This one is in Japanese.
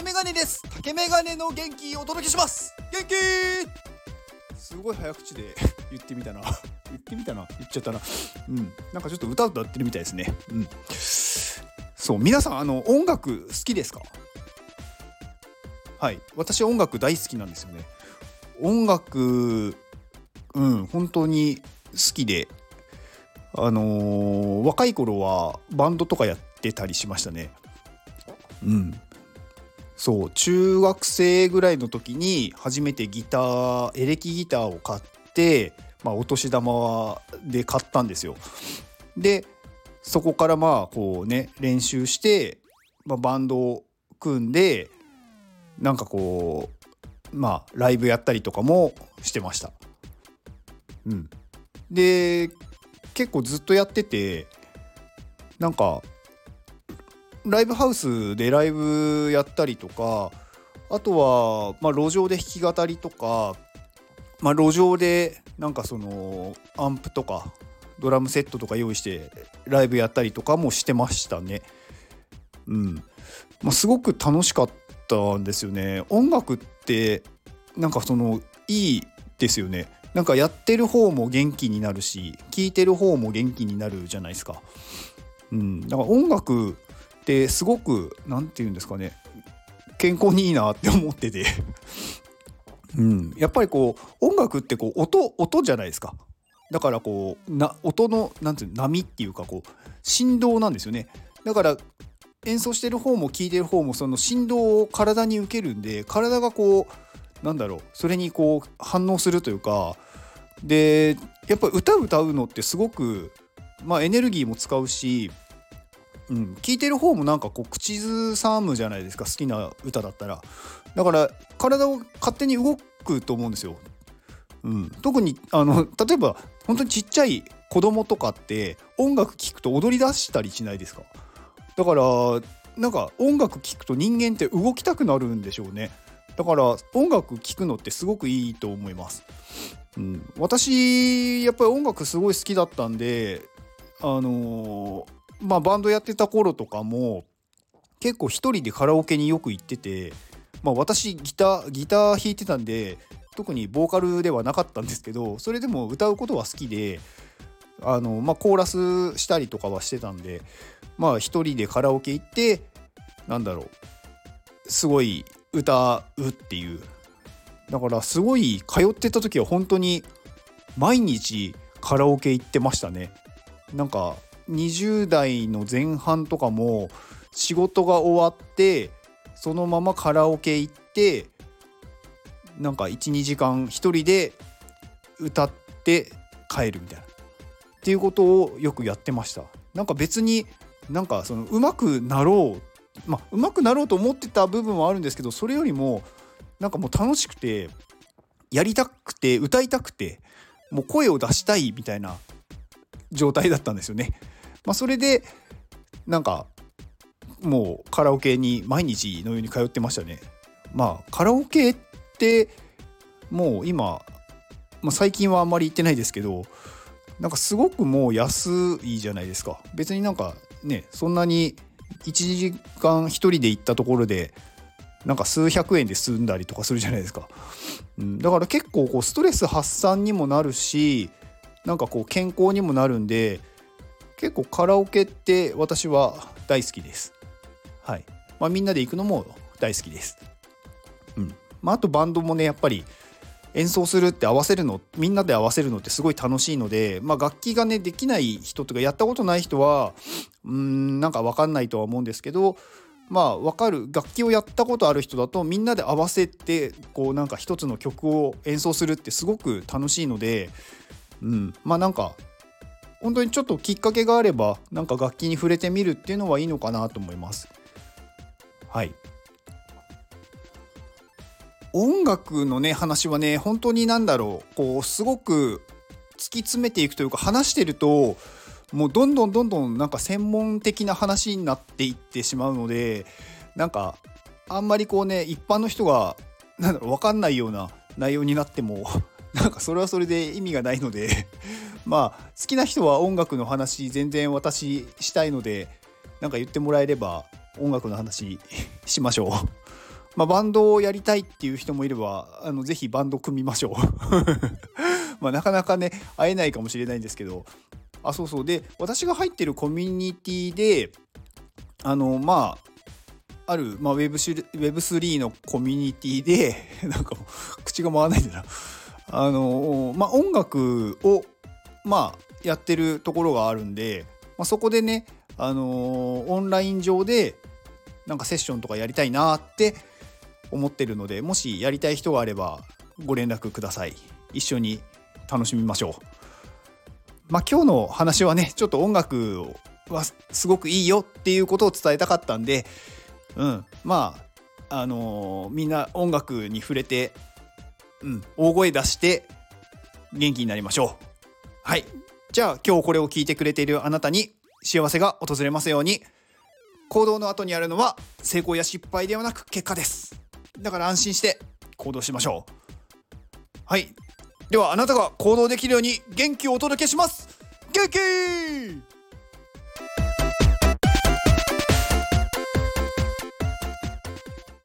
竹メガネです。竹メガネの元気お届けします。元気すごい早口で 言ってみたな。言ってみたな。言っちゃったな。うん。なんかちょっと歌歌ってるみたいですね。うん。そう皆さんあの音楽好きですか？はい。私音楽大好きなんですよね。音楽うん本当に好きで。あのー若い頃はバンドとかやってたりしましたね。うん。そう中学生ぐらいの時に初めてギターエレキギターを買って、まあ、お年玉で買ったんですよ。でそこからまあこうね練習して、まあ、バンドを組んでなんかこうまあライブやったりとかもしてました。うん。で結構ずっとやっててなんかライブハウスでライブやったりとかあとは、まあ、路上で弾き語りとか、まあ、路上でなんかそのアンプとかドラムセットとか用意してライブやったりとかもしてましたね。うんまあ、すごく楽しかったんですよね。音楽ってなんかそのいいですよね。なんかやってる方も元気になるし聴いてる方も元気になるじゃないですか。うん、だから音楽ってすごく何て言うんですかね健康にいいなって思ってて、うん、やっぱりこう音楽ってこう音音じゃないですか。だからこうな音のなんていうの波っていうかこう振動なんですよね。だから演奏してる方も聴いてる方もその振動を体に受けるんで体がこうなんだろうそれにこう反応するというかでやっぱり歌歌うのってすごくまあエネルギーも使うしうん、聞いてる方もなんかこう口ずさむじゃないですか。好きな歌だったら。だから体を勝手に動くと思うんですよ、うん、特にあの例えば本当にちっちゃい子供とかって音楽聴くと踊り出したりしないですか？だからなんか音楽聴くと人間って動きたくなるんでしょうね。だから音楽聴くのってすごくいいと思います、うん、私やっぱり音楽すごい好きだったんであのーまあバンドやってた頃とかも結構一人でカラオケによく行っててまあ私ギターギター弾いてたんで特にボーカルではなかったんですけどそれでも歌うことは好きであのまあコーラスしたりとかはしてたんでまあ一人でカラオケ行ってなんだろうすごい歌うっていう。だからすごい通ってた時は本当に毎日カラオケ行ってましたね。なんか20代の前半とかも仕事が終わってそのままカラオケ行ってなんか12時間一人で歌って帰るみたいなっていうことをよくやってましたなんか別になんかその上手くなろうまあ上手くなろうと思ってた部分はあるんですけどそれよりもなんかもう楽しくてやりたくて歌いたくてもう声を出したいみたいな状態だったんですよね。まあ、それでなんかもうカラオケに毎日のように通ってましたね。まあカラオケってもう今、まあ、最近はあんまり行ってないですけどなんかすごくもう安いじゃないですか。別になんかねそんなに1時間1人で行ったところでなんか数百円で済んだりとかするじゃないですか。うん、だから結構こうストレス発散にもなるしなんかこう健康にもなるんで結構カラオケって私は大好きです。はい。まあみんなで行くのも大好きです。うん。まああとバンドもねやっぱり演奏するって合わせるのみんなで合わせるのってすごい楽しいので、まあ、楽器がねできない人とかやったことない人はうんなんか分かんないとは思うんですけどまあ分かる楽器をやったことある人だとみんなで合わせてこうなんか一つの曲を演奏するってすごく楽しいので、うん、まあなんか本当にちょっときっかけがあればなんか楽器に触れてみるっていうのはいいのかなと思います。はい音楽のね話はね本当に何だろうこうすごく突き詰めていくというか話してるともうどんどんどんどんなんか専門的な話になっていってしまうのでなんかあんまりこうね一般の人がなんだろう分かんないような内容になってもなんかそれはそれで意味がないのでまあ好きな人は音楽の話全然私したいのでなんか言ってもらえれば音楽の話しましょう。まあ、バンドをやりたいっていう人もいればあのぜひバンド組みましょう。まあなかなかね会えないかもしれないんですけど。あそうそう。で私が入ってるコミュニティであのまあある、まあ、Web3 のコミュニティで なんか口が回らないんだな。あのまあ音楽をまあやってるところがあるんで、まあ、そこでねあのオンライン上でなんかセッションとかやりたいなって思ってるのでもしやりたい人があればご連絡ください。一緒に楽しみましょう。まあ今日の話はねちょっと音楽はすごくいいよっていうことを伝えたかったんでうんまああのー、みんな音楽に触れて、うん、大声出して元気になりましょう。はい。じゃあ今日これを聞いてくれているあなたに幸せが訪れますように行動の後にあるのは成功や失敗ではなく結果です。だから安心して行動しましょう。はい。ではあなたが行動できるように元気をお届けします。元気